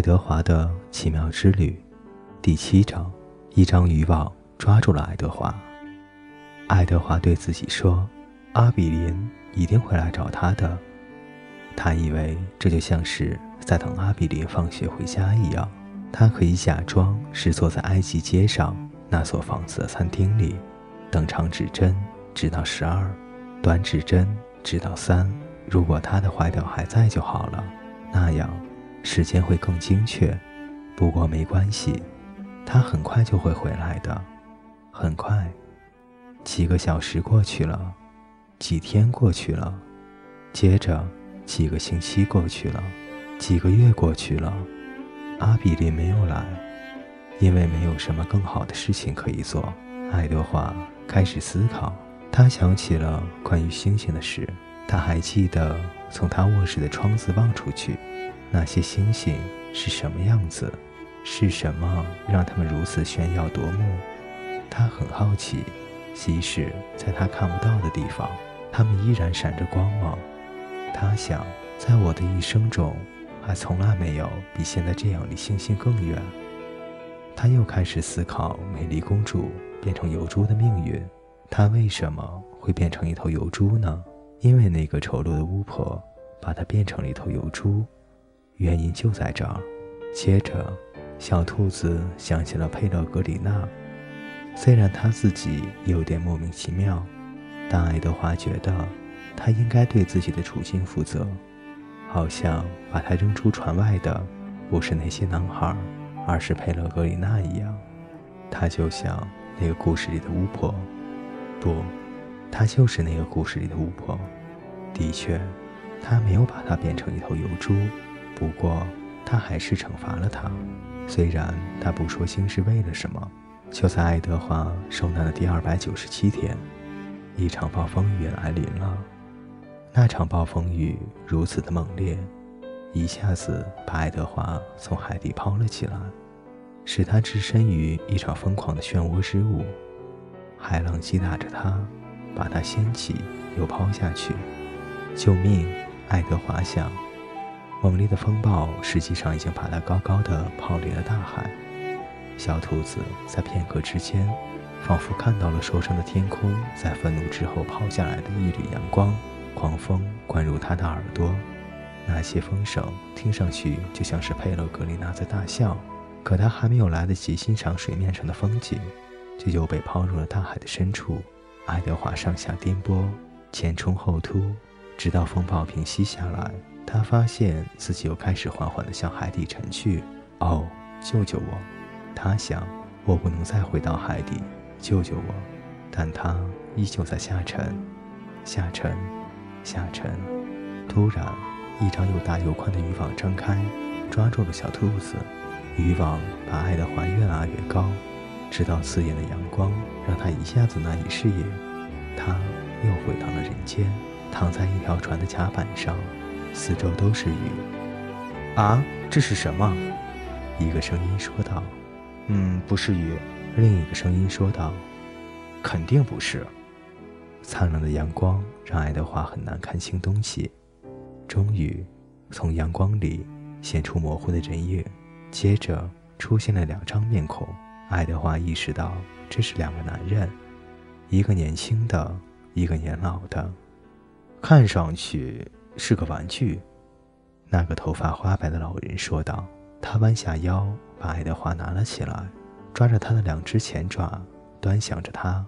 爱德华的奇妙之旅，第七章：一张渔网抓住了爱德华。爱德华对自己说：“阿比林一定会来找他的。”他以为这就像是在等阿比林放学回家一样。他可以假装是坐在埃及街上那所房子的餐厅里，等长指针直到十二，短指针直到三。如果他的怀表还在就好了，那样。时间会更精确，不过没关系，他很快就会回来的。很快，几个小时过去了，几天过去了，接着几个星期过去了，几个月过去了。阿比林没有来，因为没有什么更好的事情可以做。爱德华开始思考，他想起了关于星星的事。他还记得从他卧室的窗子望出去。那些星星是什么样子？是什么让他们如此炫耀夺目？他很好奇，即使在他看不到的地方，他们依然闪着光芒。他想，在我的一生中，还从来没有比现在这样离星星更远。他又开始思考美丽公主变成油猪的命运。她为什么会变成一头油猪呢？因为那个丑陋的巫婆把她变成了一头油猪。原因就在这儿。接着，小兔子想起了佩勒格里娜，虽然他自己有点莫名其妙，但爱德华觉得他应该对自己的处境负责。好像把他扔出船外的不是那些男孩，而是佩勒格里娜一样。他就像那个故事里的巫婆，不，他就是那个故事里的巫婆。的确，他没有把她变成一头油猪。不过，他还是惩罚了她。虽然他不说清是为了什么。就在爱德华受难的第二百九十七天，一场暴风雨来临了。那场暴风雨如此的猛烈，一下子把爱德华从海底抛了起来，使他置身于一场疯狂的漩涡之物。海浪击打着他，把它掀起又抛下去。救命！爱德华想。猛烈的风暴实际上已经把它高高的抛离了大海。小兔子在片刻之间，仿佛看到了受伤的天空在愤怒之后抛下来的一缕阳光。狂风灌入它的耳朵，那些风声听上去就像是佩洛格丽娜在大笑。可他还没有来得及欣赏水面上的风景，就又被抛入了大海的深处。爱德华上下颠簸，前冲后突，直到风暴平息下来。他发现自己又开始缓缓地向海底沉去。哦，救救我！他想，我不能再回到海底，救救我！但他依旧在下沉，下沉，下沉。突然，一张又大又宽的渔网张开，抓住了小兔子。渔网把爱德华越拉越高，直到刺眼的阳光让他一下子难以适应。他又回到了人间，躺在一条船的甲板上。四周都是雨，啊，这是什么？一个声音说道。嗯，不是雨。另一个声音说道。肯定不是。灿烂的阳光让爱德华很难看清东西。终于，从阳光里现出模糊的人影，接着出现了两张面孔。爱德华意识到这是两个男人，一个年轻的，一个年老的，看上去。是个玩具，那个头发花白的老人说道。他弯下腰，把爱德华拿了起来，抓着他的两只前爪，端详着他。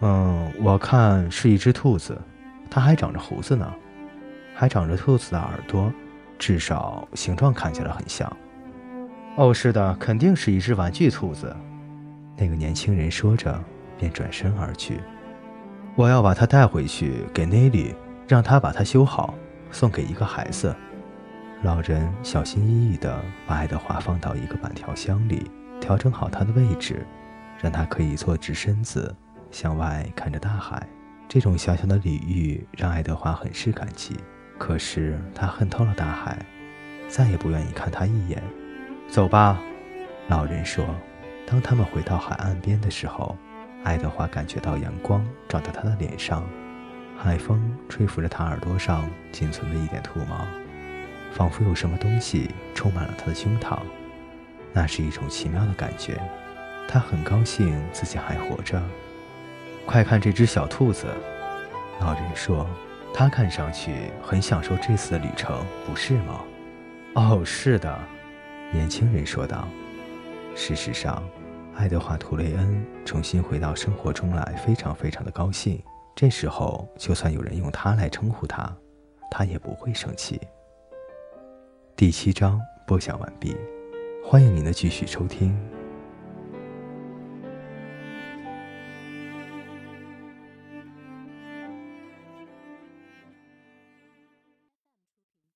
嗯，我看是一只兔子，它还长着胡子呢，还长着兔子的耳朵，至少形状看起来很像。哦，是的，肯定是一只玩具兔子。那个年轻人说着，便转身而去。我要把它带回去给内里。让他把它修好，送给一个孩子。老人小心翼翼地把爱德华放到一个板条箱里，调整好他的位置，让他可以坐直身子，向外看着大海。这种小小的礼遇让爱德华很是感激。可是他恨透了大海，再也不愿意看他一眼。走吧，老人说。当他们回到海岸边的时候，爱德华感觉到阳光照在他的脸上。海风吹拂着他耳朵上仅存的一点兔毛。仿佛有什么东西充满了他的胸膛。那是一种奇妙的感觉，他很高兴自己还活着。快看这只小兔子，老人说，他看上去很享受这次的旅程，不是吗？哦，是的，年轻人说道。事实上，爱德华·图雷恩重新回到生活中来，非常非常的高兴。这时候，就算有人用他来称呼他，他也不会生气。第七章播讲完毕。欢迎您的继续收听。